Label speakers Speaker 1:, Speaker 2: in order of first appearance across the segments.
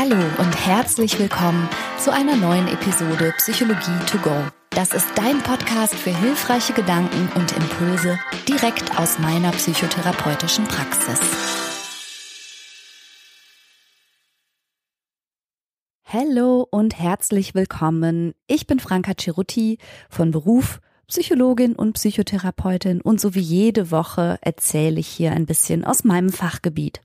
Speaker 1: Hallo und herzlich willkommen zu einer neuen Episode Psychologie to go. Das ist dein Podcast für hilfreiche Gedanken und Impulse direkt aus meiner psychotherapeutischen Praxis. Hallo und herzlich willkommen. Ich bin Franka Cerutti von Beruf Psychologin und Psychotherapeutin und so wie jede Woche erzähle ich hier ein bisschen aus meinem Fachgebiet.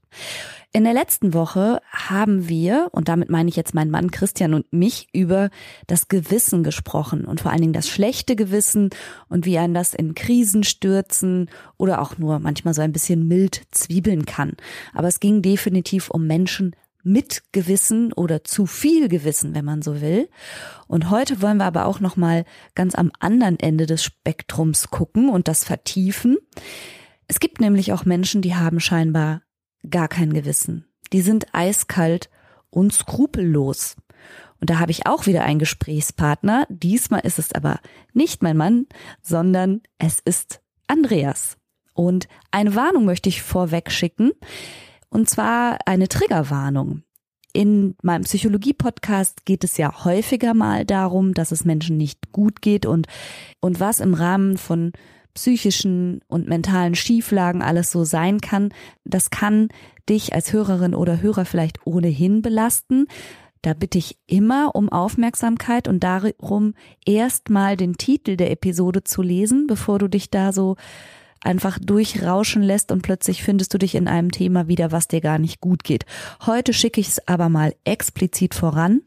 Speaker 1: In der letzten Woche haben wir, und damit meine ich jetzt meinen Mann Christian und mich, über das Gewissen gesprochen und vor allen Dingen das schlechte Gewissen und wie ein das in Krisen stürzen oder auch nur manchmal so ein bisschen mild zwiebeln kann. Aber es ging definitiv um Menschen mit Gewissen oder zu viel Gewissen, wenn man so will. Und heute wollen wir aber auch noch mal ganz am anderen Ende des Spektrums gucken und das vertiefen. Es gibt nämlich auch Menschen, die haben scheinbar gar kein Gewissen. Die sind eiskalt und skrupellos. Und da habe ich auch wieder einen Gesprächspartner. Diesmal ist es aber nicht mein Mann, sondern es ist Andreas. Und eine Warnung möchte ich vorweg schicken. Und zwar eine Triggerwarnung. In meinem Psychologie-Podcast geht es ja häufiger mal darum, dass es Menschen nicht gut geht und, und was im Rahmen von psychischen und mentalen Schieflagen alles so sein kann, das kann dich als Hörerin oder Hörer vielleicht ohnehin belasten. Da bitte ich immer um Aufmerksamkeit und darum, erstmal den Titel der Episode zu lesen, bevor du dich da so einfach durchrauschen lässt und plötzlich findest du dich in einem Thema wieder, was dir gar nicht gut geht. Heute schicke ich es aber mal explizit voran.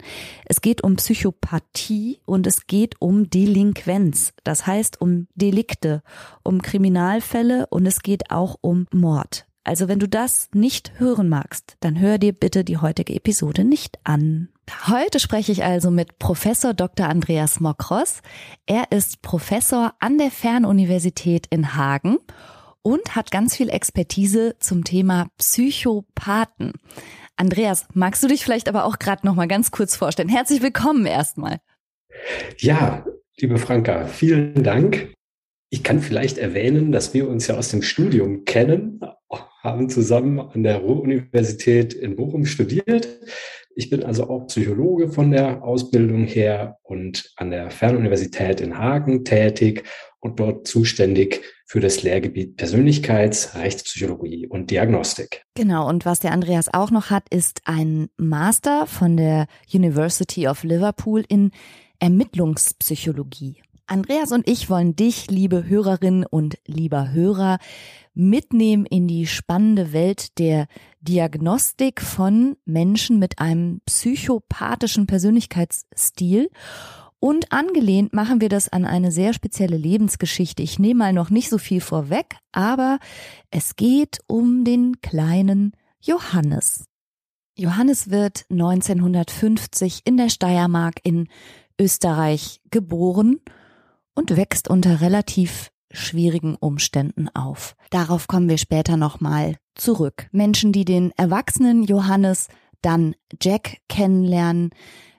Speaker 1: Es geht um Psychopathie und es geht um Delinquenz. Das heißt um Delikte, um Kriminalfälle und es geht auch um Mord. Also wenn du das nicht hören magst, dann hör dir bitte die heutige Episode nicht an. Heute spreche ich also mit Professor Dr. Andreas Mokros. Er ist Professor an der Fernuniversität in Hagen und hat ganz viel Expertise zum Thema Psychopathen. Andreas, magst du dich vielleicht aber auch gerade noch mal ganz kurz vorstellen? Herzlich willkommen erstmal.
Speaker 2: Ja, liebe Franka, vielen Dank. Ich kann vielleicht erwähnen, dass wir uns ja aus dem Studium kennen, haben zusammen an der Ruhr-Universität in Bochum studiert. Ich bin also auch Psychologe von der Ausbildung her und an der Fernuniversität in Hagen tätig und dort zuständig für das Lehrgebiet Persönlichkeits, Rechtspsychologie und Diagnostik.
Speaker 1: Genau, und was der Andreas auch noch hat, ist ein Master von der University of Liverpool in Ermittlungspsychologie. Andreas und ich wollen dich, liebe Hörerin und lieber Hörer, mitnehmen in die spannende Welt der Diagnostik von Menschen mit einem psychopathischen Persönlichkeitsstil. Und angelehnt machen wir das an eine sehr spezielle Lebensgeschichte. Ich nehme mal noch nicht so viel vorweg, aber es geht um den kleinen Johannes. Johannes wird 1950 in der Steiermark in Österreich geboren und wächst unter relativ schwierigen Umständen auf. Darauf kommen wir später nochmal zurück. Menschen, die den erwachsenen Johannes, dann Jack kennenlernen,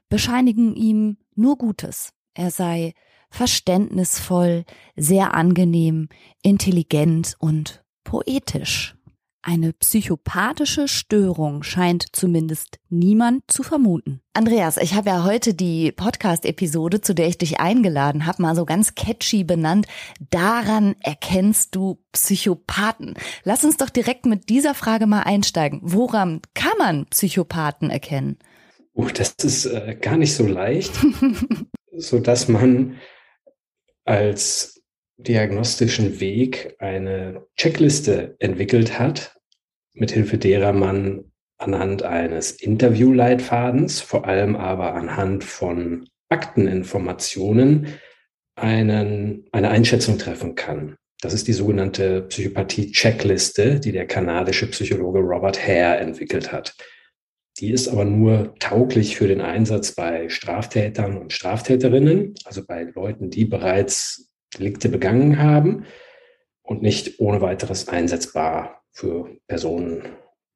Speaker 1: bescheinigen ihm nur Gutes. Er sei verständnisvoll, sehr angenehm, intelligent und poetisch. Eine psychopathische Störung scheint zumindest niemand zu vermuten. Andreas, ich habe ja heute die Podcast-Episode, zu der ich dich eingeladen habe, mal so ganz catchy benannt. Daran erkennst du Psychopathen. Lass uns doch direkt mit dieser Frage mal einsteigen. Woran kann man Psychopathen erkennen?
Speaker 2: Uh, das ist äh, gar nicht so leicht, so dass man als diagnostischen Weg eine Checkliste entwickelt hat, mithilfe derer man anhand eines Interviewleitfadens, vor allem aber anhand von Akteninformationen, einen, eine Einschätzung treffen kann. Das ist die sogenannte Psychopathie-Checkliste, die der kanadische Psychologe Robert Hare entwickelt hat. Die ist aber nur tauglich für den Einsatz bei Straftätern und Straftäterinnen, also bei Leuten, die bereits Delikte begangen haben und nicht ohne weiteres einsetzbar für Personen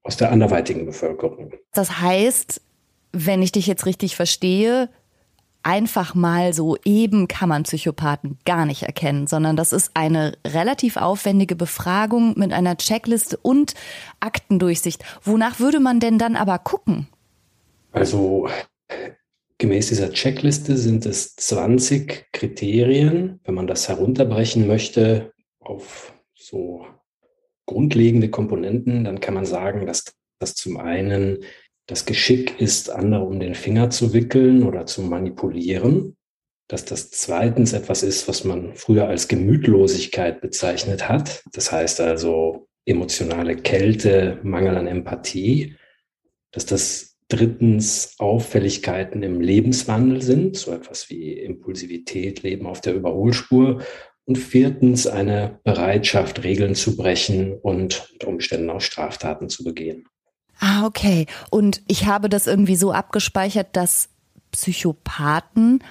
Speaker 2: aus der anderweitigen Bevölkerung.
Speaker 1: Das heißt, wenn ich dich jetzt richtig verstehe, einfach mal so eben kann man Psychopathen gar nicht erkennen, sondern das ist eine relativ aufwendige Befragung mit einer Checkliste und Aktendurchsicht. Wonach würde man denn dann aber gucken?
Speaker 2: Also gemäß dieser Checkliste sind es 20 Kriterien. Wenn man das herunterbrechen möchte auf so grundlegende Komponenten, dann kann man sagen, dass das zum einen das Geschick ist, andere um den Finger zu wickeln oder zu manipulieren. Dass das zweitens etwas ist, was man früher als Gemütlosigkeit bezeichnet hat. Das heißt also emotionale Kälte, Mangel an Empathie. Dass das drittens Auffälligkeiten im Lebenswandel sind, so etwas wie Impulsivität, Leben auf der Überholspur. Und viertens eine Bereitschaft, Regeln zu brechen und unter Umständen auch Straftaten zu begehen.
Speaker 1: Ah, okay. Und ich habe das irgendwie so abgespeichert, dass Psychopathen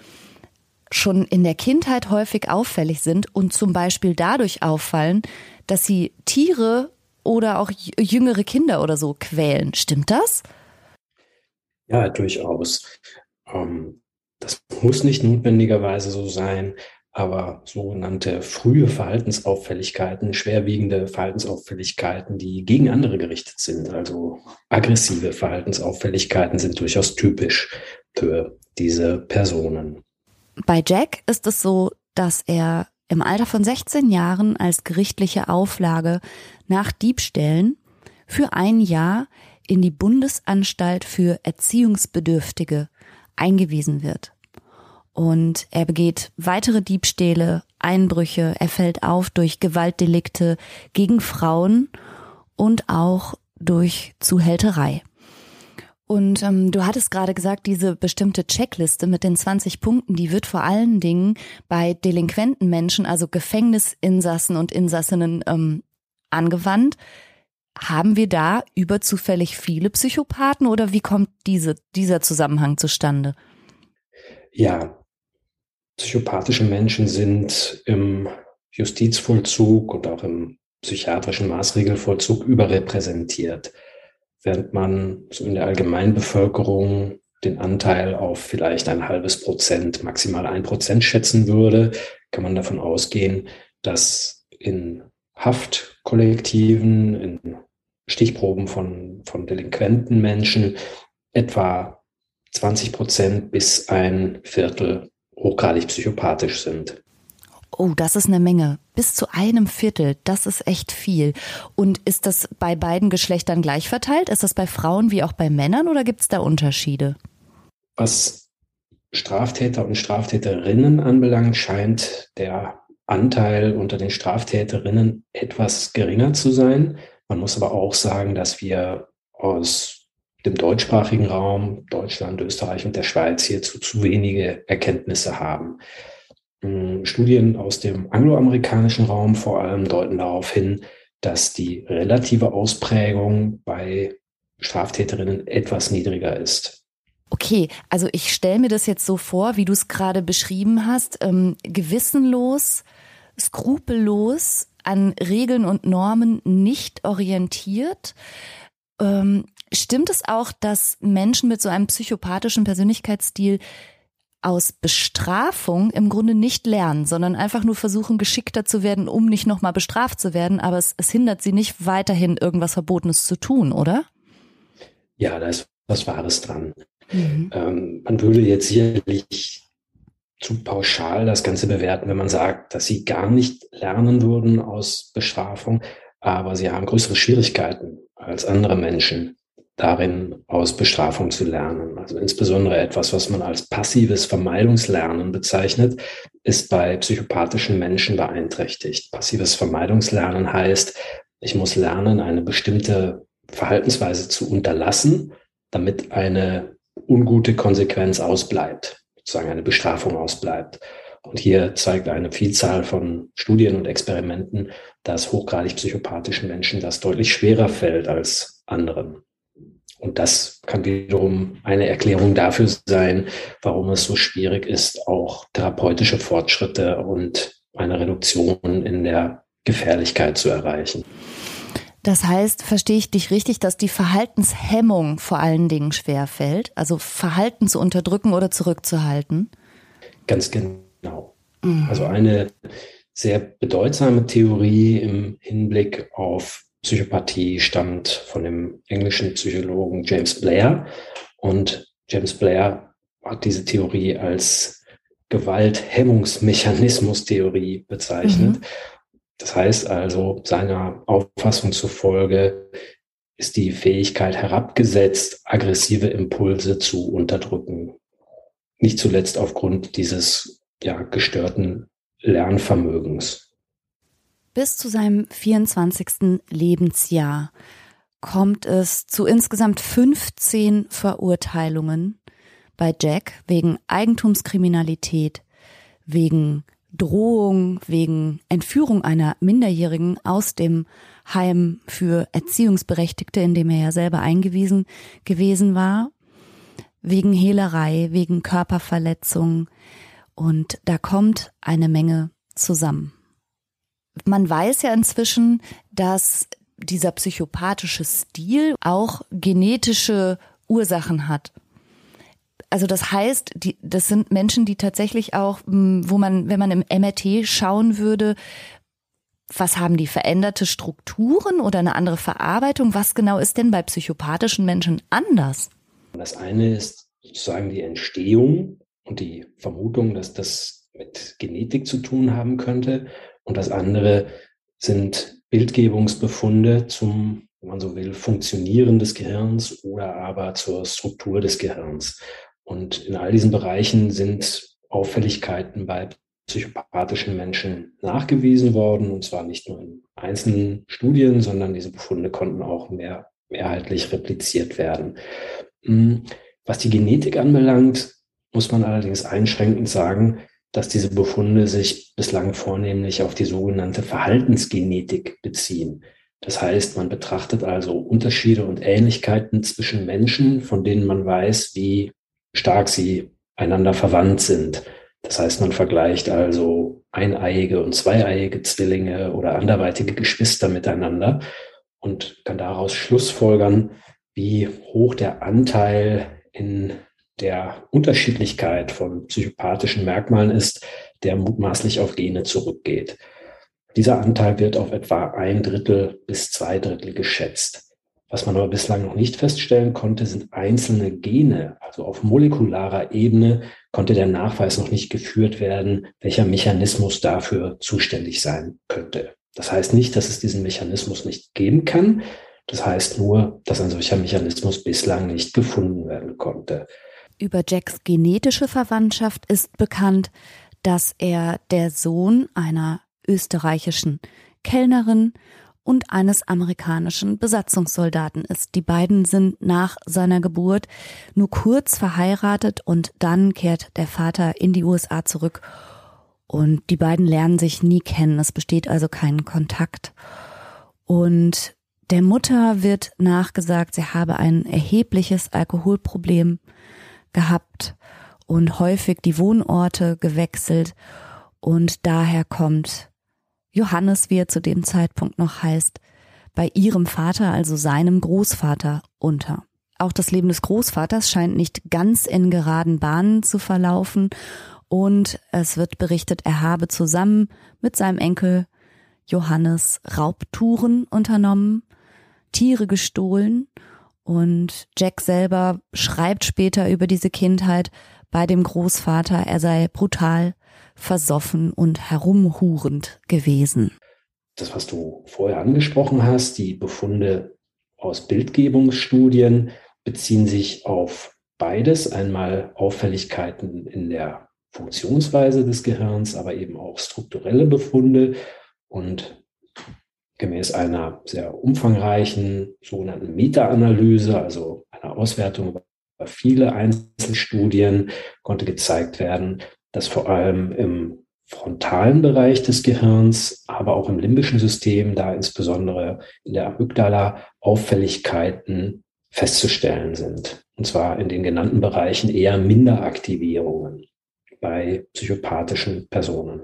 Speaker 1: schon in der Kindheit häufig auffällig sind und zum Beispiel dadurch auffallen, dass sie Tiere oder auch jüngere Kinder oder so quälen. Stimmt das?
Speaker 2: Ja, durchaus. Ähm, das muss nicht notwendigerweise so sein aber sogenannte frühe Verhaltensauffälligkeiten, schwerwiegende Verhaltensauffälligkeiten, die gegen andere gerichtet sind, also aggressive Verhaltensauffälligkeiten sind durchaus typisch für diese Personen.
Speaker 1: Bei Jack ist es so, dass er im Alter von 16 Jahren als gerichtliche Auflage nach Diebstählen für ein Jahr in die Bundesanstalt für Erziehungsbedürftige eingewiesen wird. Und er begeht weitere Diebstähle, Einbrüche, er fällt auf durch Gewaltdelikte gegen Frauen und auch durch Zuhälterei. Und ähm, du hattest gerade gesagt, diese bestimmte Checkliste mit den 20 Punkten, die wird vor allen Dingen bei delinquenten Menschen, also Gefängnisinsassen und Insassinnen, ähm, angewandt. Haben wir da überzufällig viele Psychopathen oder wie kommt diese, dieser Zusammenhang zustande?
Speaker 2: Ja, psychopathische Menschen sind im Justizvollzug und auch im psychiatrischen Maßregelvollzug überrepräsentiert, während man so in der Allgemeinbevölkerung den Anteil auf vielleicht ein halbes Prozent, maximal ein Prozent schätzen würde, kann man davon ausgehen, dass in Haftkollektiven, in Stichproben von, von delinquenten Menschen etwa 20 Prozent bis ein Viertel hochgradig psychopathisch sind.
Speaker 1: Oh, das ist eine Menge. Bis zu einem Viertel. Das ist echt viel. Und ist das bei beiden Geschlechtern gleich verteilt? Ist das bei Frauen wie auch bei Männern oder gibt es da Unterschiede?
Speaker 2: Was Straftäter und Straftäterinnen anbelangt, scheint der Anteil unter den Straftäterinnen etwas geringer zu sein. Man muss aber auch sagen, dass wir aus dem deutschsprachigen Raum, Deutschland, Österreich und der Schweiz hierzu zu wenige Erkenntnisse haben. Hm, Studien aus dem angloamerikanischen Raum vor allem deuten darauf hin, dass die relative Ausprägung bei Straftäterinnen etwas niedriger ist.
Speaker 1: Okay, also ich stelle mir das jetzt so vor, wie du es gerade beschrieben hast, ähm, gewissenlos, skrupellos, an Regeln und Normen nicht orientiert. Ähm, Stimmt es auch, dass Menschen mit so einem psychopathischen Persönlichkeitsstil aus Bestrafung im Grunde nicht lernen, sondern einfach nur versuchen, geschickter zu werden, um nicht nochmal bestraft zu werden, aber es, es hindert sie nicht, weiterhin irgendwas Verbotenes zu tun, oder?
Speaker 2: Ja, da ist was Wahres dran. Mhm. Ähm, man würde jetzt sicherlich zu pauschal das Ganze bewerten, wenn man sagt, dass sie gar nicht lernen würden aus Bestrafung, aber sie haben größere Schwierigkeiten als andere Menschen darin aus Bestrafung zu lernen. Also insbesondere etwas, was man als passives Vermeidungslernen bezeichnet, ist bei psychopathischen Menschen beeinträchtigt. Passives Vermeidungslernen heißt, ich muss lernen, eine bestimmte Verhaltensweise zu unterlassen, damit eine ungute Konsequenz ausbleibt, sozusagen eine Bestrafung ausbleibt. Und hier zeigt eine Vielzahl von Studien und Experimenten, dass hochgradig psychopathischen Menschen das deutlich schwerer fällt als anderen. Und das kann wiederum eine Erklärung dafür sein, warum es so schwierig ist, auch therapeutische Fortschritte und eine Reduktion in der Gefährlichkeit zu erreichen.
Speaker 1: Das heißt, verstehe ich dich richtig, dass die Verhaltenshemmung vor allen Dingen schwer fällt, also Verhalten zu unterdrücken oder zurückzuhalten?
Speaker 2: Ganz genau. Mhm. Also eine sehr bedeutsame Theorie im Hinblick auf Psychopathie stammt von dem englischen Psychologen James Blair und James Blair hat diese Theorie als Gewalthemmungsmechanismus-Theorie bezeichnet. Mhm. Das heißt also, seiner Auffassung zufolge ist die Fähigkeit herabgesetzt, aggressive Impulse zu unterdrücken. Nicht zuletzt aufgrund dieses ja, gestörten Lernvermögens.
Speaker 1: Bis zu seinem 24. Lebensjahr kommt es zu insgesamt 15 Verurteilungen bei Jack wegen Eigentumskriminalität, wegen Drohung, wegen Entführung einer Minderjährigen aus dem Heim für Erziehungsberechtigte, in dem er ja selber eingewiesen gewesen war, wegen Hehlerei, wegen Körperverletzung. Und da kommt eine Menge zusammen. Man weiß ja inzwischen, dass dieser psychopathische Stil auch genetische Ursachen hat. Also das heißt, die, das sind Menschen, die tatsächlich auch, wo man, wenn man im MRT schauen würde, was haben die veränderte Strukturen oder eine andere Verarbeitung? Was genau ist denn bei psychopathischen Menschen anders?
Speaker 2: Das eine ist sozusagen die Entstehung und die Vermutung, dass das mit Genetik zu tun haben könnte. Und das andere sind Bildgebungsbefunde zum, wenn man so will, Funktionieren des Gehirns oder aber zur Struktur des Gehirns. Und in all diesen Bereichen sind Auffälligkeiten bei psychopathischen Menschen nachgewiesen worden, und zwar nicht nur in einzelnen Studien, sondern diese Befunde konnten auch mehr, mehrheitlich repliziert werden. Hm, was die Genetik anbelangt, muss man allerdings einschränkend sagen, dass diese Befunde sich bislang vornehmlich auf die sogenannte Verhaltensgenetik beziehen. Das heißt, man betrachtet also Unterschiede und Ähnlichkeiten zwischen Menschen, von denen man weiß, wie stark sie einander verwandt sind. Das heißt, man vergleicht also eineiige und zweieiige Zwillinge oder anderweitige Geschwister miteinander und kann daraus schlussfolgern, wie hoch der Anteil in der Unterschiedlichkeit von psychopathischen Merkmalen ist, der mutmaßlich auf Gene zurückgeht. Dieser Anteil wird auf etwa ein Drittel bis zwei Drittel geschätzt. Was man aber bislang noch nicht feststellen konnte, sind einzelne Gene. Also auf molekularer Ebene konnte der Nachweis noch nicht geführt werden, welcher Mechanismus dafür zuständig sein könnte. Das heißt nicht, dass es diesen Mechanismus nicht geben kann. Das heißt nur, dass ein solcher Mechanismus bislang nicht gefunden werden konnte.
Speaker 1: Über Jacks genetische Verwandtschaft ist bekannt, dass er der Sohn einer österreichischen Kellnerin und eines amerikanischen Besatzungssoldaten ist. Die beiden sind nach seiner Geburt nur kurz verheiratet und dann kehrt der Vater in die USA zurück und die beiden lernen sich nie kennen. Es besteht also kein Kontakt. Und der Mutter wird nachgesagt, sie habe ein erhebliches Alkoholproblem gehabt und häufig die Wohnorte gewechselt und daher kommt Johannes, wie er zu dem Zeitpunkt noch heißt, bei ihrem Vater, also seinem Großvater, unter. Auch das Leben des Großvaters scheint nicht ganz in geraden Bahnen zu verlaufen und es wird berichtet, er habe zusammen mit seinem Enkel Johannes Raubtouren unternommen, Tiere gestohlen und Jack selber schreibt später über diese Kindheit bei dem Großvater, er sei brutal, versoffen und herumhurend gewesen.
Speaker 2: Das, was du vorher angesprochen hast, die Befunde aus Bildgebungsstudien beziehen sich auf beides. Einmal Auffälligkeiten in der Funktionsweise des Gehirns, aber eben auch strukturelle Befunde. Und gemäß einer sehr umfangreichen sogenannten Meta-Analyse, also einer Auswertung über viele Einzelstudien, konnte gezeigt werden, dass vor allem im frontalen Bereich des Gehirns, aber auch im limbischen System, da insbesondere in der Amygdala Auffälligkeiten festzustellen sind. Und zwar in den genannten Bereichen eher Minderaktivierungen bei psychopathischen Personen.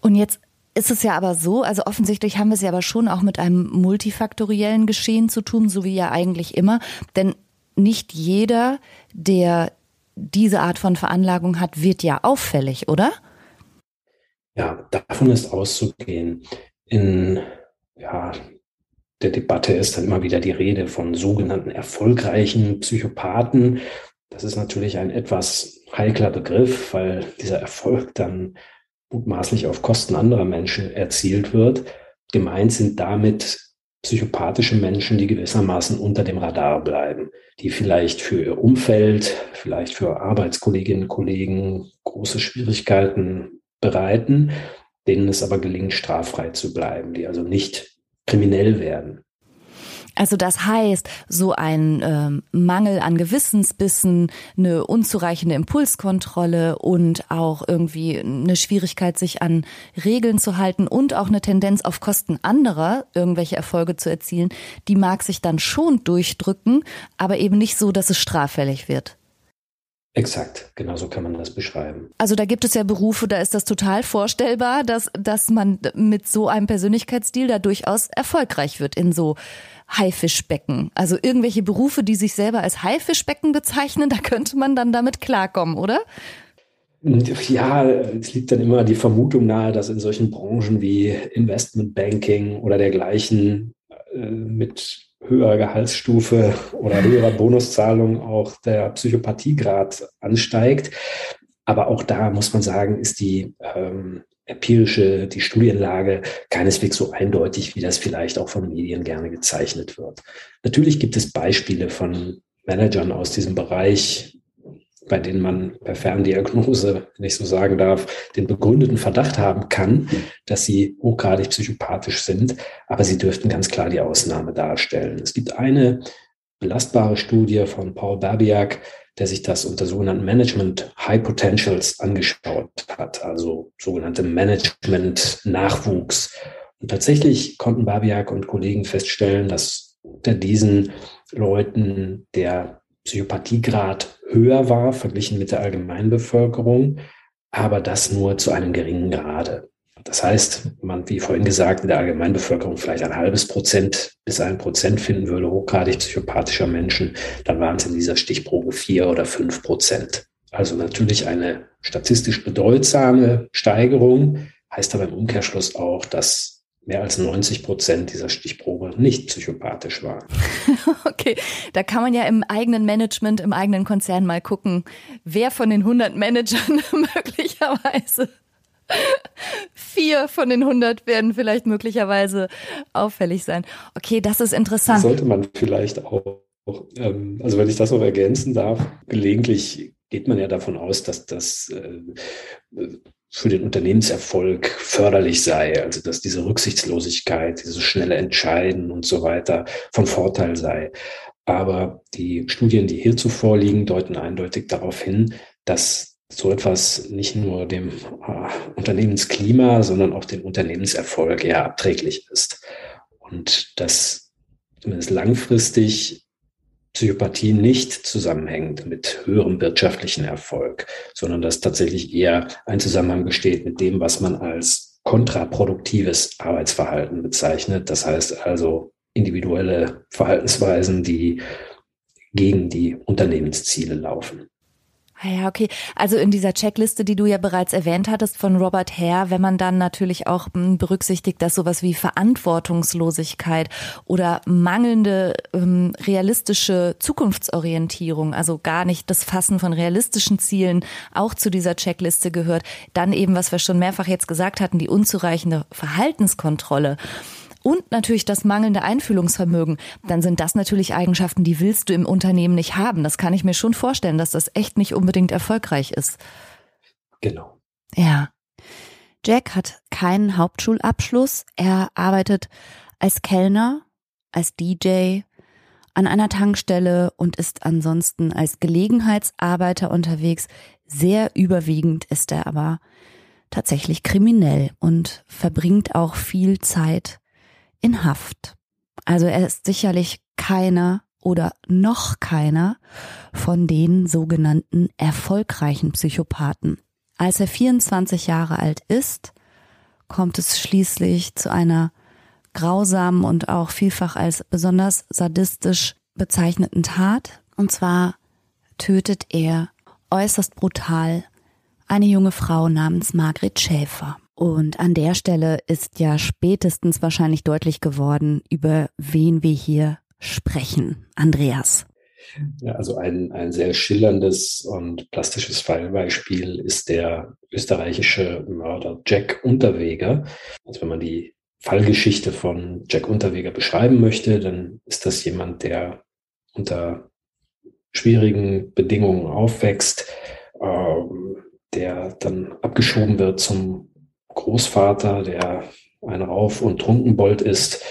Speaker 1: Und jetzt ist es ja aber so, also offensichtlich haben wir es ja aber schon auch mit einem multifaktoriellen Geschehen zu tun, so wie ja eigentlich immer. Denn nicht jeder, der diese Art von Veranlagung hat, wird ja auffällig, oder?
Speaker 2: Ja, davon ist auszugehen. In ja, der Debatte ist dann immer wieder die Rede von sogenannten erfolgreichen Psychopathen. Das ist natürlich ein etwas heikler Begriff, weil dieser Erfolg dann mutmaßlich auf Kosten anderer Menschen erzielt wird. Gemeint sind damit psychopathische Menschen, die gewissermaßen unter dem Radar bleiben, die vielleicht für ihr Umfeld, vielleicht für Arbeitskolleginnen und Kollegen große Schwierigkeiten bereiten, denen es aber gelingt, straffrei zu bleiben, die also nicht kriminell werden.
Speaker 1: Also das heißt, so ein ähm, Mangel an Gewissensbissen, eine unzureichende Impulskontrolle und auch irgendwie eine Schwierigkeit, sich an Regeln zu halten und auch eine Tendenz auf Kosten anderer irgendwelche Erfolge zu erzielen, die mag sich dann schon durchdrücken, aber eben nicht so, dass es straffällig wird.
Speaker 2: Exakt, genau so kann man das beschreiben.
Speaker 1: Also da gibt es ja Berufe, da ist das total vorstellbar, dass, dass man mit so einem Persönlichkeitsstil da durchaus erfolgreich wird in so Haifischbecken. Also irgendwelche Berufe, die sich selber als Haifischbecken bezeichnen, da könnte man dann damit klarkommen, oder?
Speaker 2: Ja, es liegt dann immer die Vermutung nahe, dass in solchen Branchen wie Investmentbanking oder dergleichen äh, mit höherer Gehaltsstufe oder höherer Bonuszahlung auch der Psychopathiegrad ansteigt. Aber auch da muss man sagen, ist die ähm, empirische, die Studienlage keineswegs so eindeutig, wie das vielleicht auch von Medien gerne gezeichnet wird. Natürlich gibt es Beispiele von Managern aus diesem Bereich, bei denen man per Ferndiagnose, wenn ich so sagen darf, den begründeten Verdacht haben kann, dass sie hochgradig psychopathisch sind, aber sie dürften ganz klar die Ausnahme darstellen. Es gibt eine belastbare Studie von Paul Babiak, der sich das unter sogenannten Management High Potentials angeschaut hat, also sogenannte Management Nachwuchs. Und tatsächlich konnten Babiak und Kollegen feststellen, dass unter diesen Leuten der Psychopathiegrad höher war, verglichen mit der Allgemeinbevölkerung, aber das nur zu einem geringen Grade. Das heißt, man, wie vorhin gesagt, in der Allgemeinbevölkerung vielleicht ein halbes Prozent bis ein Prozent finden würde, hochgradig psychopathischer Menschen, dann waren es in dieser Stichprobe vier oder fünf Prozent. Also natürlich eine statistisch bedeutsame Steigerung, heißt aber im Umkehrschluss auch, dass mehr als 90 Prozent dieser Stichprobe nicht psychopathisch waren.
Speaker 1: Okay, da kann man ja im eigenen Management, im eigenen Konzern mal gucken, wer von den 100 Managern möglicherweise vier von den 100 werden vielleicht möglicherweise auffällig sein. Okay, das ist interessant.
Speaker 2: Sollte man vielleicht auch, ähm, also wenn ich das noch ergänzen darf, gelegentlich geht man ja davon aus, dass das äh, für den Unternehmenserfolg förderlich sei, also dass diese Rücksichtslosigkeit, dieses schnelle Entscheiden und so weiter von Vorteil sei. Aber die Studien, die hierzu vorliegen, deuten eindeutig darauf hin, dass so etwas nicht nur dem äh, Unternehmensklima, sondern auch dem Unternehmenserfolg eher abträglich ist. Und dass zumindest langfristig Psychopathie nicht zusammenhängt mit höherem wirtschaftlichen Erfolg, sondern dass tatsächlich eher ein Zusammenhang besteht mit dem, was man als kontraproduktives Arbeitsverhalten bezeichnet. Das heißt also individuelle Verhaltensweisen, die gegen die Unternehmensziele laufen.
Speaker 1: Ah ja, okay. Also in dieser Checkliste, die du ja bereits erwähnt hattest von Robert Hare, wenn man dann natürlich auch hm, berücksichtigt, dass sowas wie Verantwortungslosigkeit oder mangelnde ähm, realistische Zukunftsorientierung, also gar nicht das Fassen von realistischen Zielen, auch zu dieser Checkliste gehört, dann eben, was wir schon mehrfach jetzt gesagt hatten, die unzureichende Verhaltenskontrolle und natürlich das mangelnde Einfühlungsvermögen, dann sind das natürlich Eigenschaften, die willst du im Unternehmen nicht haben. Das kann ich mir schon vorstellen, dass das echt nicht unbedingt erfolgreich ist.
Speaker 2: Genau.
Speaker 1: Ja. Jack hat keinen Hauptschulabschluss. Er arbeitet als Kellner, als DJ, an einer Tankstelle und ist ansonsten als Gelegenheitsarbeiter unterwegs. Sehr überwiegend ist er aber tatsächlich kriminell und verbringt auch viel Zeit in Haft. Also er ist sicherlich keiner oder noch keiner von den sogenannten erfolgreichen Psychopathen. Als er 24 Jahre alt ist, kommt es schließlich zu einer grausamen und auch vielfach als besonders sadistisch bezeichneten Tat. Und zwar tötet er äußerst brutal eine junge Frau namens Margret Schäfer. Und an der Stelle ist ja spätestens wahrscheinlich deutlich geworden, über wen wir hier sprechen. Andreas.
Speaker 2: Ja, also ein, ein sehr schillerndes und plastisches Fallbeispiel ist der österreichische Mörder Jack Unterweger. Also wenn man die Fallgeschichte von Jack Unterweger beschreiben möchte, dann ist das jemand, der unter schwierigen Bedingungen aufwächst, äh, der dann abgeschoben wird zum Großvater, der ein Rauf- und Trunkenbold ist,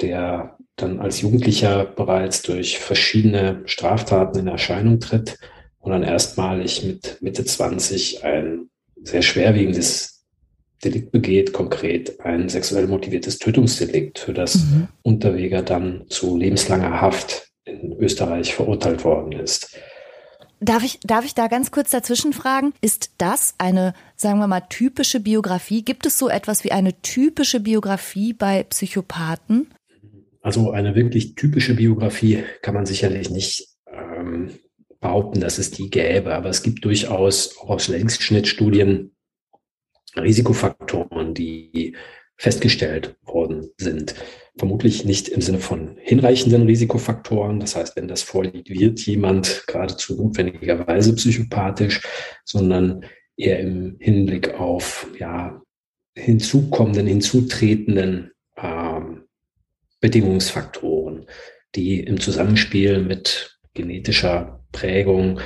Speaker 2: der dann als Jugendlicher bereits durch verschiedene Straftaten in Erscheinung tritt und dann erstmalig mit Mitte 20 ein sehr schwerwiegendes Delikt begeht, konkret ein sexuell motiviertes Tötungsdelikt, für das mhm. Unterweger dann zu lebenslanger Haft in Österreich verurteilt worden ist.
Speaker 1: Darf ich, darf ich da ganz kurz dazwischen fragen? Ist das eine, sagen wir mal, typische Biografie? Gibt es so etwas wie eine typische Biografie bei Psychopathen?
Speaker 2: Also eine wirklich typische Biografie kann man sicherlich nicht ähm, behaupten, dass es die gäbe, aber es gibt durchaus auch aus Längsschnittstudien Risikofaktoren, die festgestellt worden sind. Vermutlich nicht im Sinne von hinreichenden Risikofaktoren. Das heißt, wenn das vorliegt, wird jemand geradezu notwendigerweise psychopathisch, sondern eher im Hinblick auf ja, hinzukommenden, hinzutretenden ähm, Bedingungsfaktoren, die im Zusammenspiel mit genetischer Prägung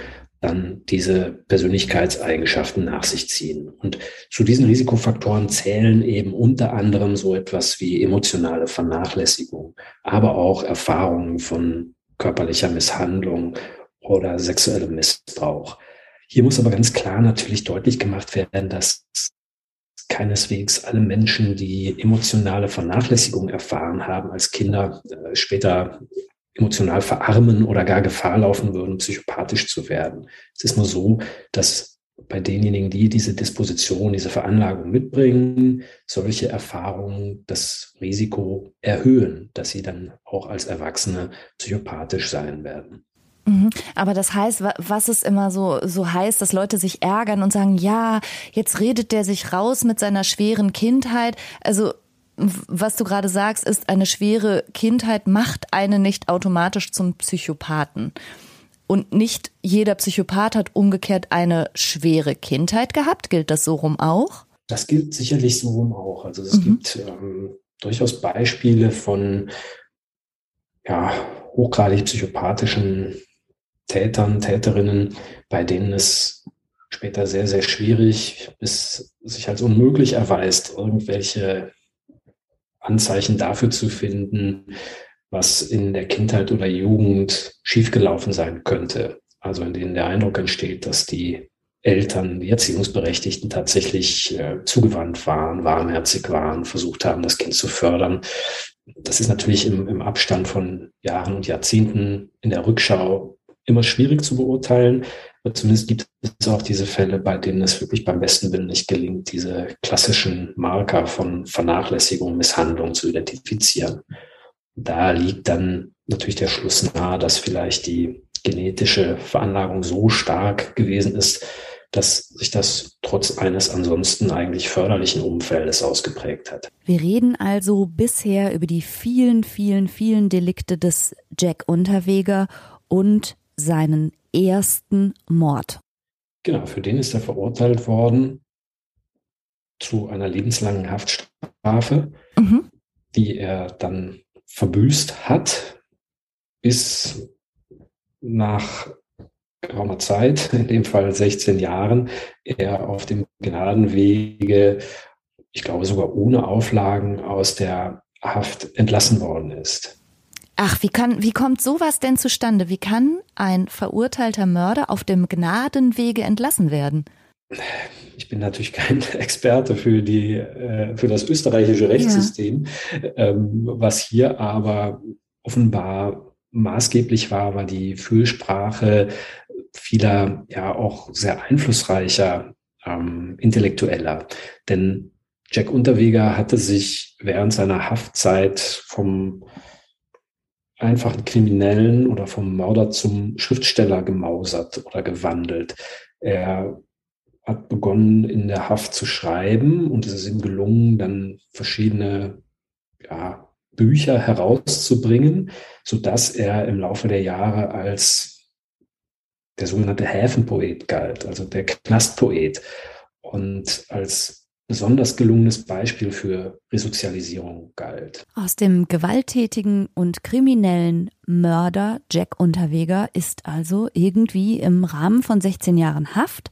Speaker 2: dann diese Persönlichkeitseigenschaften nach sich ziehen. Und zu diesen Risikofaktoren zählen eben unter anderem so etwas wie emotionale Vernachlässigung, aber auch Erfahrungen von körperlicher Misshandlung oder sexuellem Missbrauch. Hier muss aber ganz klar natürlich deutlich gemacht werden, dass keineswegs alle Menschen, die emotionale Vernachlässigung erfahren haben als Kinder, äh, später emotional verarmen oder gar Gefahr laufen würden, psychopathisch zu werden. Es ist nur so, dass bei denjenigen, die diese Disposition, diese Veranlagung mitbringen, solche Erfahrungen das Risiko erhöhen, dass sie dann auch als Erwachsene psychopathisch sein werden.
Speaker 1: Mhm. Aber das heißt, was es immer so, so heißt, dass Leute sich ärgern und sagen, ja, jetzt redet der sich raus mit seiner schweren Kindheit. Also was du gerade sagst, ist, eine schwere Kindheit macht einen nicht automatisch zum Psychopathen. Und nicht jeder Psychopath hat umgekehrt eine schwere Kindheit gehabt. Gilt das so rum auch?
Speaker 2: Das gilt sicherlich so rum auch. Also es mhm. gibt ähm, durchaus Beispiele von ja, hochgradig psychopathischen Tätern, Täterinnen, bei denen es später sehr, sehr schwierig bis sich als unmöglich erweist, irgendwelche Anzeichen dafür zu finden, was in der Kindheit oder Jugend schiefgelaufen sein könnte. Also in denen der Eindruck entsteht, dass die Eltern, die Erziehungsberechtigten tatsächlich äh, zugewandt waren, warmherzig waren, versucht haben, das Kind zu fördern. Das ist natürlich im, im Abstand von Jahren und Jahrzehnten in der Rückschau immer schwierig zu beurteilen. Zumindest gibt es auch diese Fälle, bei denen es wirklich beim besten Willen nicht gelingt, diese klassischen Marker von Vernachlässigung, Misshandlung zu identifizieren. Da liegt dann natürlich der Schluss nahe, dass vielleicht die genetische Veranlagung so stark gewesen ist, dass sich das trotz eines ansonsten eigentlich förderlichen Umfeldes ausgeprägt hat.
Speaker 1: Wir reden also bisher über die vielen, vielen, vielen Delikte des Jack Unterweger und seinen ersten Mord.
Speaker 2: Genau, für den ist er verurteilt worden zu einer lebenslangen Haftstrafe, mhm. die er dann verbüßt hat, bis nach geraumer Zeit, in dem Fall 16 Jahren, er auf dem Gnadenwege, ich glaube sogar ohne Auflagen, aus der Haft entlassen worden ist.
Speaker 1: Ach, wie kann, wie kommt sowas denn zustande? Wie kann ein verurteilter Mörder auf dem Gnadenwege entlassen werden?
Speaker 2: Ich bin natürlich kein Experte für die, äh, für das österreichische Rechtssystem. Ja. Ähm, was hier aber offenbar maßgeblich war, war die Fühlsprache vieler, ja auch sehr einflussreicher ähm, Intellektueller. Denn Jack Unterweger hatte sich während seiner Haftzeit vom einfachen Kriminellen oder vom Mörder zum Schriftsteller gemausert oder gewandelt. Er hat begonnen, in der Haft zu schreiben und es ist ihm gelungen, dann verschiedene ja, Bücher herauszubringen, sodass er im Laufe der Jahre als der sogenannte Häfenpoet galt, also der Knastpoet und als besonders gelungenes Beispiel für Resozialisierung galt.
Speaker 1: Aus dem gewalttätigen und kriminellen Mörder Jack Unterweger ist also irgendwie im Rahmen von 16 Jahren Haft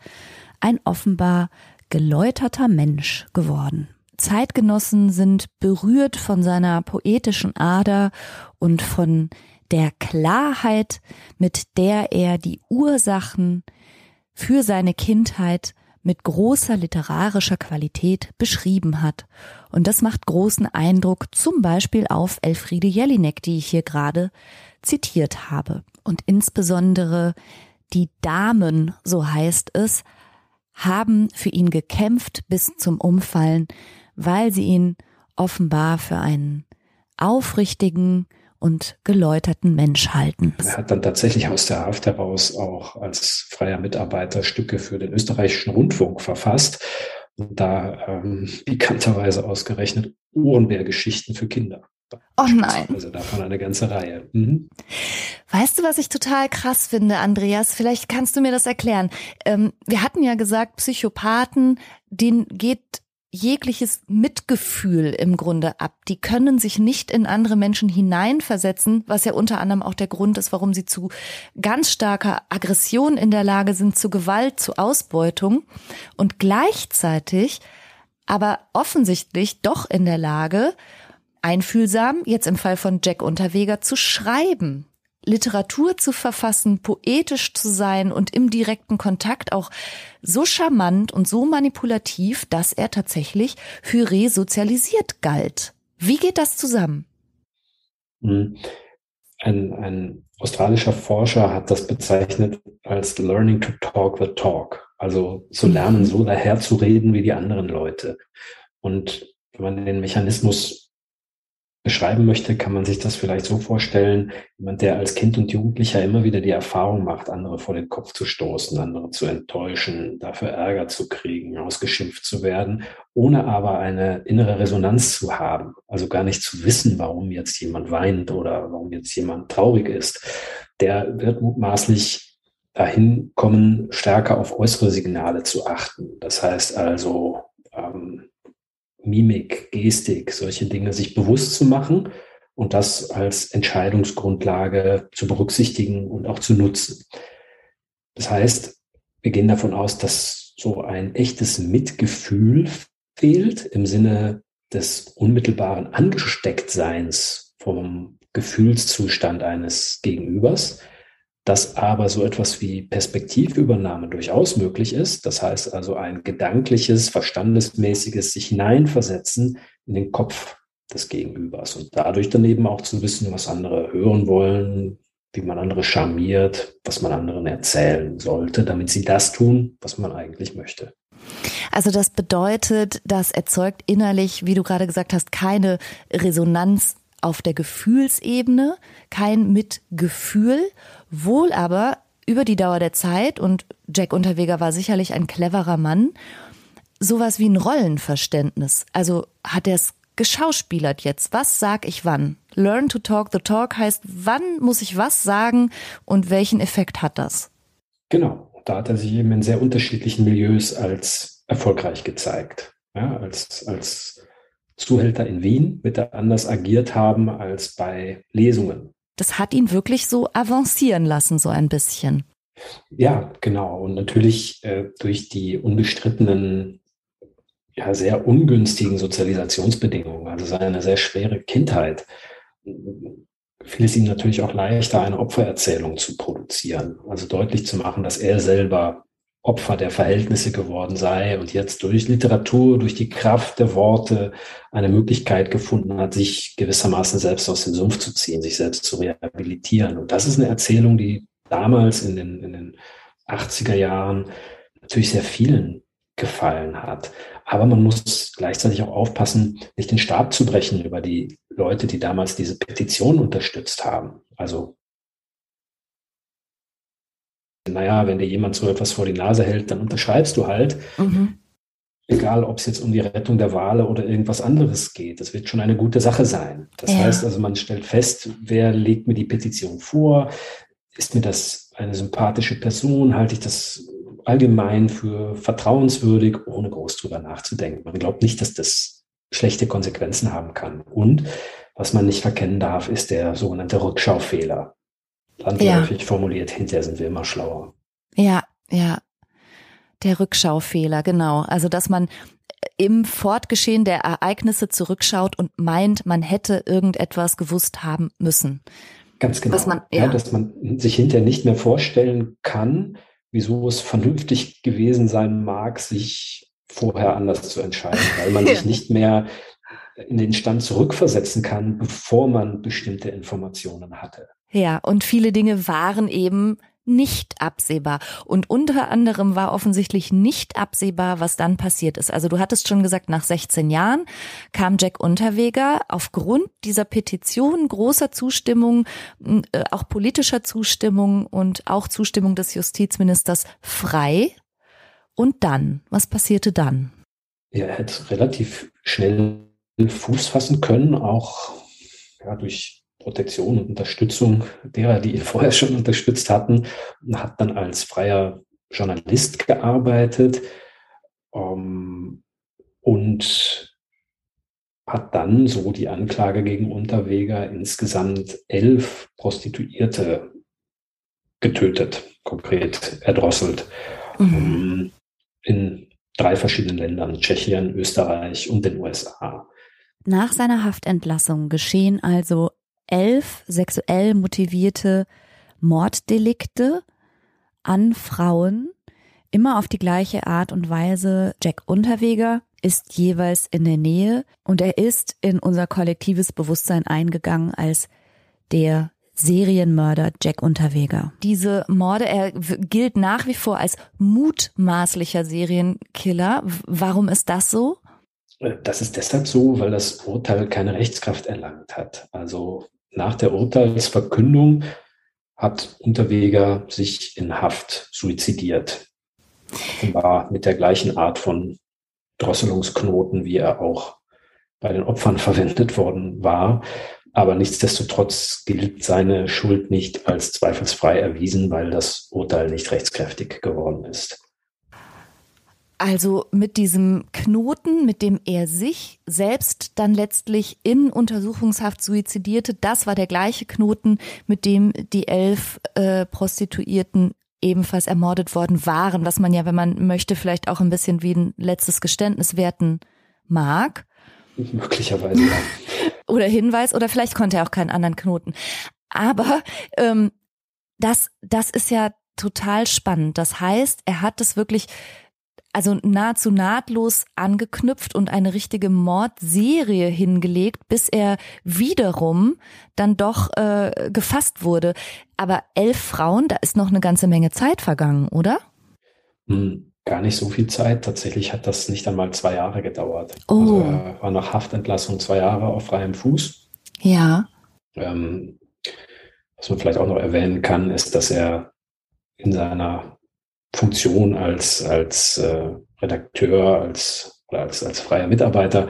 Speaker 1: ein offenbar geläuterter Mensch geworden. Zeitgenossen sind berührt von seiner poetischen Ader und von der Klarheit, mit der er die Ursachen für seine Kindheit mit großer literarischer Qualität beschrieben hat. Und das macht großen Eindruck zum Beispiel auf Elfriede Jelinek, die ich hier gerade zitiert habe. Und insbesondere die Damen, so heißt es, haben für ihn gekämpft bis zum Umfallen, weil sie ihn offenbar für einen aufrichtigen, und geläuterten Mensch halten.
Speaker 2: Er hat dann tatsächlich aus der Haft heraus auch als freier Mitarbeiter Stücke für den österreichischen Rundfunk verfasst und da ähm, bekannterweise ausgerechnet Uhrenbär-Geschichten für Kinder.
Speaker 1: Oh nein.
Speaker 2: Also davon eine ganze Reihe. Mhm.
Speaker 1: Weißt du, was ich total krass finde, Andreas? Vielleicht kannst du mir das erklären. Ähm, wir hatten ja gesagt, Psychopathen, denen geht jegliches Mitgefühl im Grunde ab. Die können sich nicht in andere Menschen hineinversetzen, was ja unter anderem auch der Grund ist, warum sie zu ganz starker Aggression in der Lage sind, zu Gewalt, zu Ausbeutung und gleichzeitig aber offensichtlich doch in der Lage, einfühlsam, jetzt im Fall von Jack Unterweger, zu schreiben. Literatur zu verfassen, poetisch zu sein und im direkten Kontakt auch so charmant und so manipulativ, dass er tatsächlich für resozialisiert galt. Wie geht das zusammen?
Speaker 2: Hm. Ein, ein australischer Forscher hat das bezeichnet als Learning to Talk the Talk. Also zu lernen, so daher zu reden wie die anderen Leute. Und wenn man den Mechanismus beschreiben möchte, kann man sich das vielleicht so vorstellen, jemand, der als Kind und Jugendlicher immer wieder die Erfahrung macht, andere vor den Kopf zu stoßen, andere zu enttäuschen, dafür Ärger zu kriegen, ausgeschimpft zu werden, ohne aber eine innere Resonanz zu haben, also gar nicht zu wissen, warum jetzt jemand weint oder warum jetzt jemand traurig ist, der wird mutmaßlich dahin kommen, stärker auf äußere Signale zu achten. Das heißt also, ähm, Mimik, Gestik, solche Dinge sich bewusst zu machen und das als Entscheidungsgrundlage zu berücksichtigen und auch zu nutzen. Das heißt, wir gehen davon aus, dass so ein echtes Mitgefühl fehlt im Sinne des unmittelbaren Angestecktseins vom Gefühlszustand eines Gegenübers, dass aber so etwas wie Perspektivübernahme durchaus möglich ist. Das heißt also ein gedankliches, verstandesmäßiges sich hineinversetzen in den Kopf des Gegenübers und dadurch dann eben auch zu wissen, was andere hören wollen, wie man andere charmiert, was man anderen erzählen sollte, damit sie das tun, was man eigentlich möchte.
Speaker 1: Also das bedeutet, das erzeugt innerlich, wie du gerade gesagt hast, keine Resonanz auf der Gefühlsebene, kein Mitgefühl, wohl aber über die Dauer der Zeit, und Jack Unterweger war sicherlich ein cleverer Mann, sowas wie ein Rollenverständnis. Also hat er es geschauspielert jetzt. Was sag ich wann? Learn to talk the talk heißt, wann muss ich was sagen und welchen Effekt hat das?
Speaker 2: Genau. Da hat er sich eben in sehr unterschiedlichen Milieus als erfolgreich gezeigt. Ja, als, als Zuhälter in Wien wird er anders agiert haben als bei Lesungen.
Speaker 1: Das hat ihn wirklich so avancieren lassen, so ein bisschen.
Speaker 2: Ja, genau. Und natürlich äh, durch die unbestrittenen, ja, sehr ungünstigen Sozialisationsbedingungen, also seine sehr schwere Kindheit, fiel es ihm natürlich auch leichter, eine Opfererzählung zu produzieren. Also deutlich zu machen, dass er selber Opfer der Verhältnisse geworden sei und jetzt durch Literatur, durch die Kraft der Worte eine Möglichkeit gefunden hat, sich gewissermaßen selbst aus dem Sumpf zu ziehen, sich selbst zu rehabilitieren. Und das ist eine Erzählung, die damals in den, in den 80er Jahren natürlich sehr vielen gefallen hat. Aber man muss gleichzeitig auch aufpassen, nicht den Stab zu brechen über die Leute, die damals diese Petition unterstützt haben. Also naja, wenn dir jemand so etwas vor die Nase hält, dann unterschreibst du halt. Mhm. Egal, ob es jetzt um die Rettung der Wale oder irgendwas anderes geht. Das wird schon eine gute Sache sein. Das ja. heißt also, man stellt fest, wer legt mir die Petition vor? Ist mir das eine sympathische Person? Halte ich das allgemein für vertrauenswürdig, ohne groß drüber nachzudenken? Man glaubt nicht, dass das schlechte Konsequenzen haben kann. Und was man nicht verkennen darf, ist der sogenannte Rückschaufehler. Landläufig ja. formuliert, hinterher sind wir immer schlauer.
Speaker 1: Ja, ja. Der Rückschaufehler, genau. Also, dass man im Fortgeschehen der Ereignisse zurückschaut und meint, man hätte irgendetwas gewusst haben müssen.
Speaker 2: Ganz genau. Dass man, ja. ja. dass man sich hinterher nicht mehr vorstellen kann, wieso es vernünftig gewesen sein mag, sich vorher anders zu entscheiden, weil man sich nicht mehr in den Stand zurückversetzen kann, bevor man bestimmte Informationen hatte.
Speaker 1: Ja, und viele Dinge waren eben nicht absehbar. Und unter anderem war offensichtlich nicht absehbar, was dann passiert ist. Also du hattest schon gesagt, nach 16 Jahren kam Jack Unterweger aufgrund dieser Petition großer Zustimmung, äh, auch politischer Zustimmung und auch Zustimmung des Justizministers frei. Und dann, was passierte dann?
Speaker 2: Er hat relativ schnell Fuß fassen können, auch ja, durch Protektion und Unterstützung derer, die ihn vorher schon unterstützt hatten, und hat dann als freier Journalist gearbeitet ähm, und hat dann, so die Anklage gegen Unterweger, insgesamt elf Prostituierte getötet, konkret erdrosselt, mhm. Ähm, in drei verschiedenen Ländern, Tschechien, Österreich und den USA.
Speaker 1: Nach seiner Haftentlassung geschehen also elf sexuell motivierte Morddelikte an Frauen, immer auf die gleiche Art und Weise. Jack Unterweger ist jeweils in der Nähe und er ist in unser kollektives Bewusstsein eingegangen als der Serienmörder Jack Unterweger. Diese Morde, er gilt nach wie vor als mutmaßlicher Serienkiller. Warum ist das so?
Speaker 2: Das ist deshalb so, weil das Urteil keine Rechtskraft erlangt hat. Also nach der Urteilsverkündung hat Unterweger sich in Haft suizidiert. Offenbar mit der gleichen Art von Drosselungsknoten, wie er auch bei den Opfern verwendet worden war. Aber nichtsdestotrotz gilt seine Schuld nicht als zweifelsfrei erwiesen, weil das Urteil nicht rechtskräftig geworden ist.
Speaker 1: Also mit diesem Knoten, mit dem er sich selbst dann letztlich in Untersuchungshaft suizidierte, das war der gleiche Knoten, mit dem die elf äh, Prostituierten ebenfalls ermordet worden waren, was man ja, wenn man möchte, vielleicht auch ein bisschen wie ein letztes Geständnis werten mag.
Speaker 2: Möglicherweise. Ja.
Speaker 1: oder Hinweis, oder vielleicht konnte er auch keinen anderen Knoten. Aber ähm, das, das ist ja total spannend. Das heißt, er hat es wirklich also nahezu nahtlos angeknüpft und eine richtige Mordserie hingelegt, bis er wiederum dann doch äh, gefasst wurde. Aber elf Frauen, da ist noch eine ganze Menge Zeit vergangen, oder?
Speaker 2: Hm, gar nicht so viel Zeit. Tatsächlich hat das nicht einmal zwei Jahre gedauert. Oh. Also er war nach Haftentlassung zwei Jahre auf freiem Fuß.
Speaker 1: Ja.
Speaker 2: Ähm, was man vielleicht auch noch erwähnen kann, ist, dass er in seiner Funktion als, als äh, Redakteur, als, als, als freier Mitarbeiter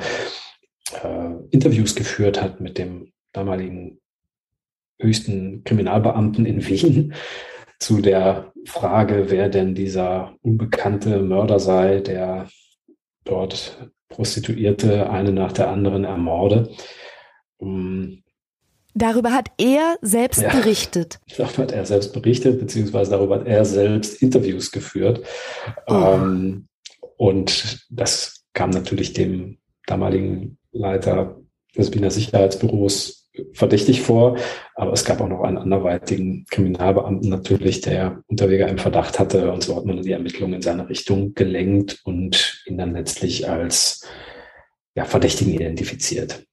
Speaker 2: äh, Interviews geführt hat mit dem damaligen höchsten Kriminalbeamten in Wien zu der Frage, wer denn dieser unbekannte Mörder sei, der dort Prostituierte eine nach der anderen ermorde. Um,
Speaker 1: Darüber hat er selbst ja, berichtet.
Speaker 2: Darüber hat er selbst berichtet, beziehungsweise darüber hat er selbst Interviews geführt. Oh. Ähm, und das kam natürlich dem damaligen Leiter des Wiener Sicherheitsbüros verdächtig vor. Aber es gab auch noch einen anderweitigen Kriminalbeamten natürlich, der Unterweger im Verdacht hatte. Und so hat man die Ermittlungen in seine Richtung gelenkt und ihn dann letztlich als ja, Verdächtigen identifiziert.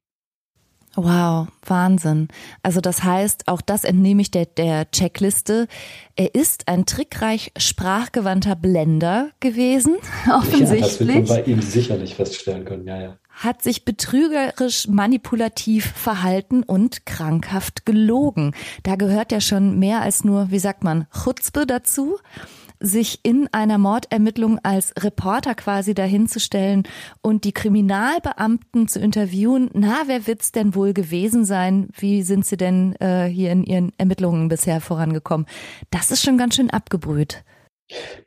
Speaker 1: Wow, Wahnsinn. Also das heißt, auch das entnehme ich der, der Checkliste. Er ist ein trickreich sprachgewandter Blender gewesen, offensichtlich. Ja, das wird
Speaker 2: man bei ihm sicherlich feststellen können, ja, ja.
Speaker 1: Hat sich betrügerisch manipulativ verhalten und krankhaft gelogen. Da gehört ja schon mehr als nur, wie sagt man, Chutzpe dazu sich in einer Mordermittlung als Reporter quasi dahinzustellen und die Kriminalbeamten zu interviewen. Na, wer wird's denn wohl gewesen sein? Wie sind sie denn äh, hier in ihren Ermittlungen bisher vorangekommen? Das ist schon ganz schön abgebrüht.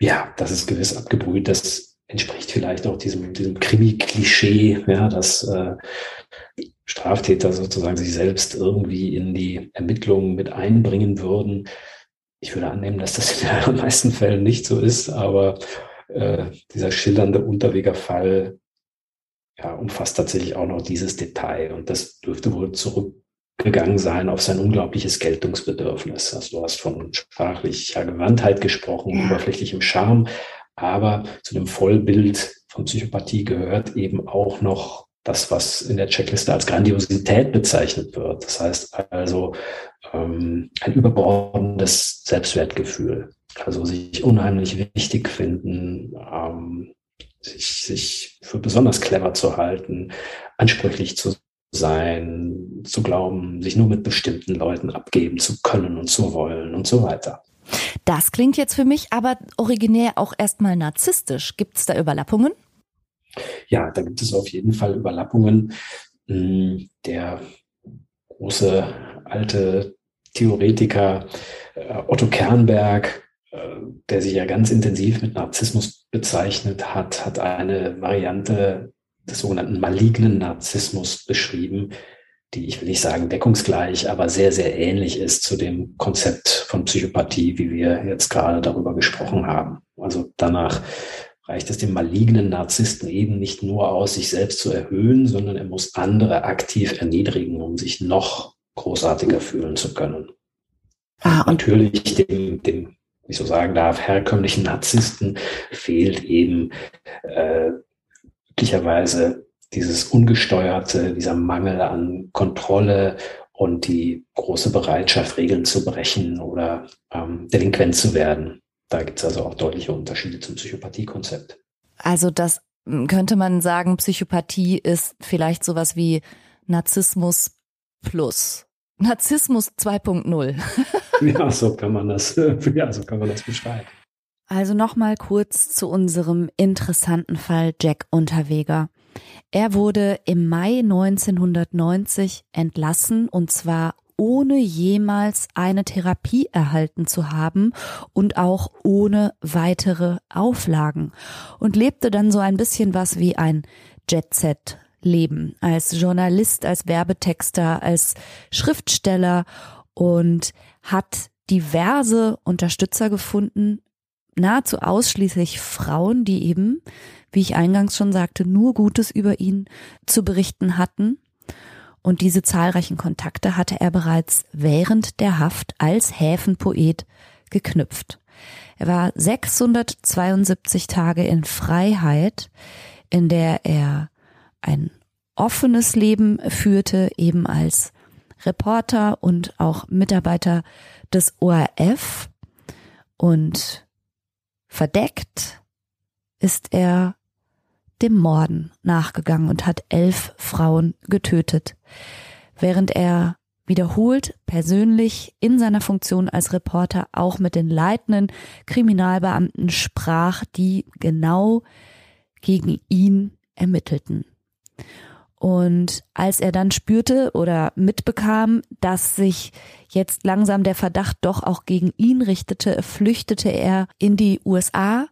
Speaker 2: Ja, das ist gewiss abgebrüht. Das entspricht vielleicht auch diesem, diesem Krimi-Klischee, ja, dass äh, Straftäter sozusagen sich selbst irgendwie in die Ermittlungen mit einbringen würden. Ich würde annehmen, dass das in den allermeisten Fällen nicht so ist, aber äh, dieser schillernde Unterwegerfall ja, umfasst tatsächlich auch noch dieses Detail und das dürfte wohl zurückgegangen sein auf sein unglaubliches Geltungsbedürfnis. Also du hast von sprachlicher Gewandtheit gesprochen, ja. oberflächlichem Charme, aber zu dem Vollbild von Psychopathie gehört eben auch noch das, was in der Checkliste als Grandiosität bezeichnet wird. Das heißt also ähm, ein überbordendes Selbstwertgefühl. Also sich unheimlich wichtig finden, ähm, sich, sich für besonders clever zu halten, ansprüchlich zu sein, zu glauben, sich nur mit bestimmten Leuten abgeben zu können und zu wollen und so weiter.
Speaker 1: Das klingt jetzt für mich aber originär auch erstmal narzisstisch. Gibt es da Überlappungen?
Speaker 2: Ja, da gibt es auf jeden Fall Überlappungen. Hm, der große alte Theoretiker äh, Otto Kernberg, äh, der sich ja ganz intensiv mit Narzissmus bezeichnet hat, hat eine Variante des sogenannten malignen Narzissmus beschrieben, die ich will nicht sagen deckungsgleich, aber sehr, sehr ähnlich ist zu dem Konzept von Psychopathie, wie wir jetzt gerade darüber gesprochen haben. Also danach reicht es dem malignen Narzissten eben nicht nur aus, sich selbst zu erhöhen, sondern er muss andere aktiv erniedrigen, um sich noch großartiger fühlen zu können. Ah, und natürlich dem, dem, wie ich so sagen darf, herkömmlichen Narzissten fehlt eben äh, üblicherweise dieses ungesteuerte, dieser Mangel an Kontrolle und die große Bereitschaft, Regeln zu brechen oder ähm, delinquent zu werden. Da gibt es also auch deutliche Unterschiede zum Psychopathiekonzept.
Speaker 1: Also das hm, könnte man sagen, Psychopathie ist vielleicht sowas wie Narzissmus plus. Narzissmus 2.0.
Speaker 2: ja, so kann man das, ja, so kann man das beschreiben.
Speaker 1: Also nochmal kurz zu unserem interessanten Fall Jack Unterweger. Er wurde im Mai 1990 entlassen und zwar ohne jemals eine Therapie erhalten zu haben und auch ohne weitere Auflagen. Und lebte dann so ein bisschen was wie ein Jet-Set Leben als Journalist, als Werbetexter, als Schriftsteller und hat diverse Unterstützer gefunden, nahezu ausschließlich Frauen, die eben, wie ich eingangs schon sagte, nur Gutes über ihn zu berichten hatten und diese zahlreichen Kontakte hatte er bereits während der Haft als Häfenpoet geknüpft. Er war 672 Tage in Freiheit, in der er ein offenes Leben führte, eben als Reporter und auch Mitarbeiter des ORF und verdeckt ist er dem Morden nachgegangen und hat elf Frauen getötet, während er wiederholt persönlich in seiner Funktion als Reporter auch mit den leitenden Kriminalbeamten sprach, die genau gegen ihn ermittelten. Und als er dann spürte oder mitbekam, dass sich jetzt langsam der Verdacht doch auch gegen ihn richtete, flüchtete er in die USA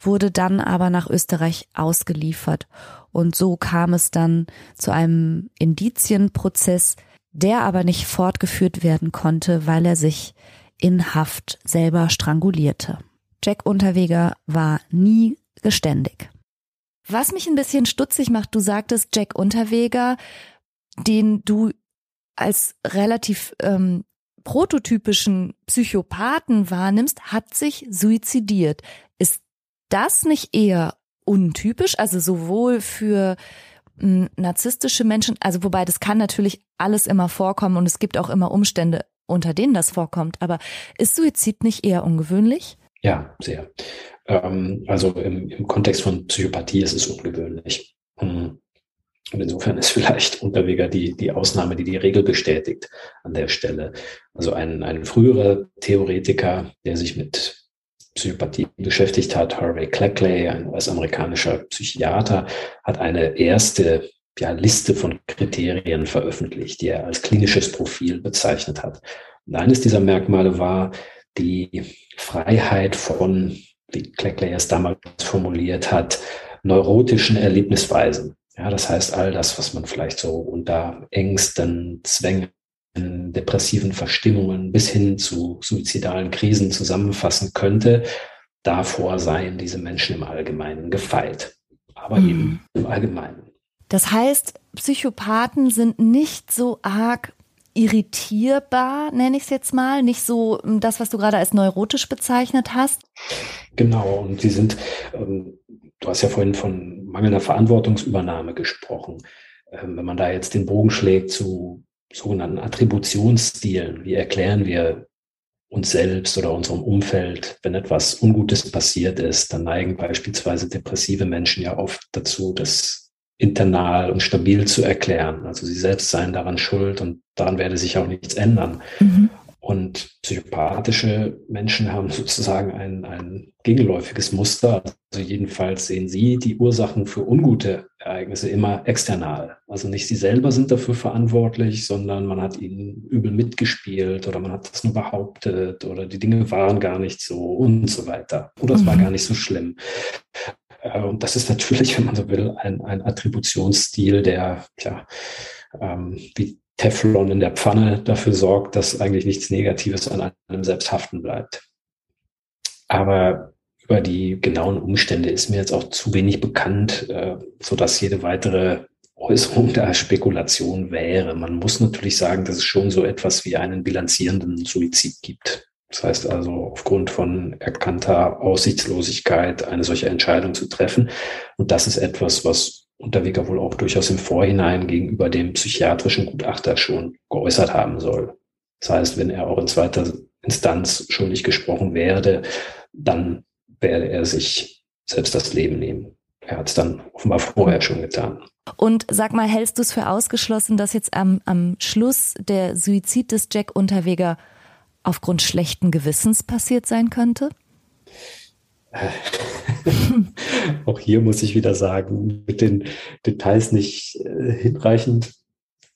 Speaker 1: wurde dann aber nach Österreich ausgeliefert. Und so kam es dann zu einem Indizienprozess, der aber nicht fortgeführt werden konnte, weil er sich in Haft selber strangulierte. Jack Unterweger war nie geständig. Was mich ein bisschen stutzig macht, du sagtest Jack Unterweger, den du als relativ ähm, prototypischen Psychopathen wahrnimmst, hat sich suizidiert. Das nicht eher untypisch, also sowohl für narzisstische Menschen, also wobei das kann natürlich alles immer vorkommen und es gibt auch immer Umstände, unter denen das vorkommt, aber ist Suizid nicht eher ungewöhnlich?
Speaker 2: Ja, sehr. Ähm, also im, im Kontext von Psychopathie ist es ungewöhnlich. Hm. Und insofern ist vielleicht Unterweger die, die Ausnahme, die die Regel bestätigt an der Stelle. Also ein, ein früherer Theoretiker, der sich mit Psychopathie beschäftigt hat, Harvey Cleckley, ein US-amerikanischer Psychiater, hat eine erste ja, Liste von Kriterien veröffentlicht, die er als klinisches Profil bezeichnet hat. Und eines dieser Merkmale war die Freiheit von, wie Cleckley es damals formuliert hat, neurotischen Erlebnisweisen. Ja, das heißt, all das, was man vielleicht so unter Ängsten, Zwängen, depressiven Verstimmungen bis hin zu suizidalen Krisen zusammenfassen könnte, davor seien diese Menschen im Allgemeinen gefeit. Aber mhm. eben im Allgemeinen.
Speaker 1: Das heißt, Psychopathen sind nicht so arg irritierbar, nenne ich es jetzt mal, nicht so hm, das, was du gerade als neurotisch bezeichnet hast.
Speaker 2: Genau, und sie sind, ähm, du hast ja vorhin von mangelnder Verantwortungsübernahme gesprochen. Ähm, wenn man da jetzt den Bogen schlägt zu sogenannten Attributionsstilen, wie erklären wir uns selbst oder unserem Umfeld, wenn etwas Ungutes passiert ist, dann neigen beispielsweise depressive Menschen ja oft dazu, das internal und stabil zu erklären. Also sie selbst seien daran schuld und daran werde sich auch nichts ändern. Mhm. Und psychopathische Menschen haben sozusagen ein, ein gegenläufiges Muster. Also jedenfalls sehen sie die Ursachen für ungute Ereignisse immer external. Also nicht sie selber sind dafür verantwortlich, sondern man hat ihnen übel mitgespielt oder man hat das nur behauptet oder die Dinge waren gar nicht so und so weiter. Oder es war mhm. gar nicht so schlimm. Äh, und das ist natürlich, wenn man so will, ein, ein Attributionsstil, der, ja, ähm, wie Teflon in der Pfanne dafür sorgt, dass eigentlich nichts Negatives an einem selbst haften bleibt. Aber über die genauen Umstände ist mir jetzt auch zu wenig bekannt, äh, so dass jede weitere Äußerung da Spekulation wäre. Man muss natürlich sagen, dass es schon so etwas wie einen bilanzierenden Suizid gibt. Das heißt also, aufgrund von erkannter Aussichtslosigkeit eine solche Entscheidung zu treffen. Und das ist etwas, was Unterweger wohl auch durchaus im Vorhinein gegenüber dem psychiatrischen Gutachter schon geäußert haben soll. Das heißt, wenn er auch in zweiter Instanz schuldig gesprochen werde, dann werde er sich selbst das Leben nehmen. Er hat es dann offenbar vorher schon getan.
Speaker 1: Und sag mal, hältst du es für ausgeschlossen, dass jetzt am, am Schluss der Suizid des Jack Unterweger aufgrund schlechten Gewissens passiert sein könnte?
Speaker 2: Auch hier muss ich wieder sagen, mit den Details nicht äh, hinreichend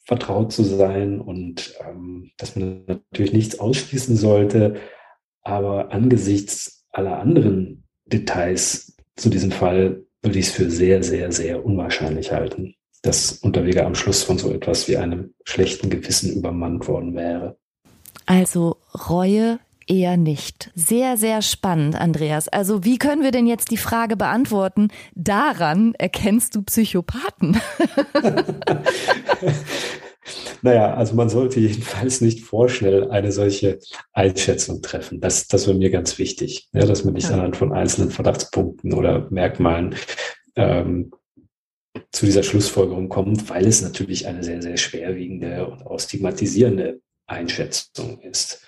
Speaker 2: vertraut zu sein und ähm, dass man natürlich nichts ausschließen sollte. Aber angesichts aller anderen Details zu diesem Fall würde ich es für sehr, sehr, sehr unwahrscheinlich halten, dass Unterweger am Schluss von so etwas wie einem schlechten Gewissen übermannt worden wäre.
Speaker 1: Also Reue eher nicht. Sehr, sehr spannend, Andreas. Also wie können wir denn jetzt die Frage beantworten? Daran erkennst du Psychopathen.
Speaker 2: naja, also man sollte jedenfalls nicht vorschnell eine solche Einschätzung treffen. Das, das wäre mir ganz wichtig, ja, dass man nicht ja. anhand von einzelnen Verdachtspunkten oder Merkmalen ähm, zu dieser Schlussfolgerung kommt, weil es natürlich eine sehr, sehr schwerwiegende und auch stigmatisierende Einschätzung ist.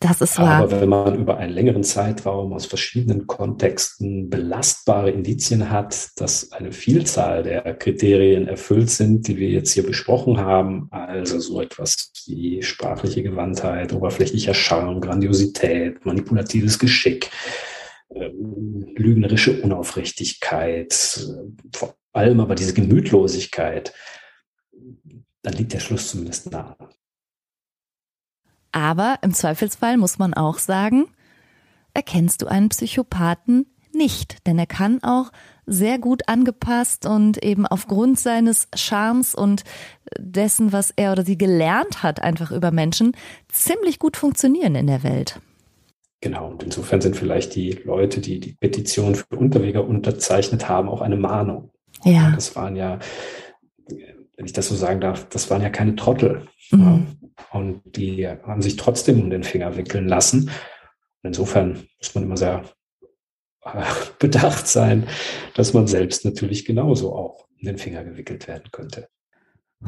Speaker 1: Das ist wahr.
Speaker 2: Aber wenn man über einen längeren Zeitraum aus verschiedenen Kontexten belastbare Indizien hat, dass eine Vielzahl der Kriterien erfüllt sind, die wir jetzt hier besprochen haben, also so etwas wie sprachliche Gewandtheit, oberflächlicher Charme, Grandiosität, manipulatives Geschick, ähm, lügnerische Unaufrichtigkeit, vor allem aber diese Gemütlosigkeit, dann liegt der Schluss zumindest nahe.
Speaker 1: Aber im Zweifelsfall muss man auch sagen, erkennst du einen Psychopathen nicht, denn er kann auch sehr gut angepasst und eben aufgrund seines Charmes und dessen, was er oder sie gelernt hat, einfach über Menschen, ziemlich gut funktionieren in der Welt.
Speaker 2: Genau, und insofern sind vielleicht die Leute, die die Petition für Unterweger unterzeichnet haben, auch eine Mahnung. Ja. Das waren ja, wenn ich das so sagen darf, das waren ja keine Trottel. Mhm. Und die haben sich trotzdem um den Finger wickeln lassen. Und insofern muss man immer sehr äh, bedacht sein, dass man selbst natürlich genauso auch um den Finger gewickelt werden könnte.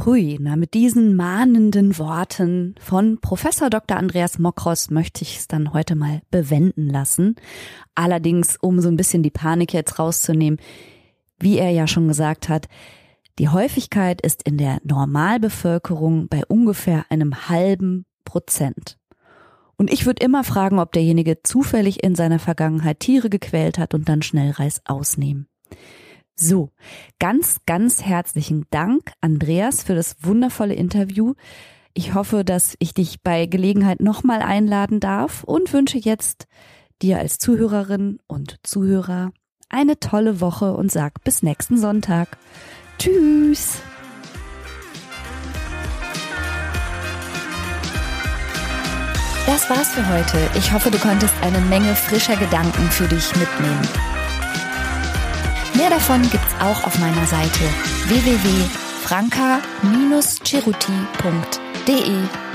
Speaker 1: Hui, na mit diesen mahnenden Worten von Professor Dr. Andreas Mokros möchte ich es dann heute mal bewenden lassen. Allerdings, um so ein bisschen die Panik jetzt rauszunehmen, wie er ja schon gesagt hat, die Häufigkeit ist in der Normalbevölkerung bei ungefähr einem halben Prozent. Und ich würde immer fragen, ob derjenige zufällig in seiner Vergangenheit Tiere gequält hat und dann Schnellreis ausnehmen. So, ganz, ganz herzlichen Dank, Andreas, für das wundervolle Interview. Ich hoffe, dass ich dich bei Gelegenheit nochmal einladen darf und wünsche jetzt dir als Zuhörerin und Zuhörer eine tolle Woche und sag bis nächsten Sonntag. Tschüss! Das war's für heute. Ich hoffe, du konntest eine Menge frischer Gedanken für dich mitnehmen. Mehr davon gibt's auch auf meiner Seite www.franca-ceruti.de.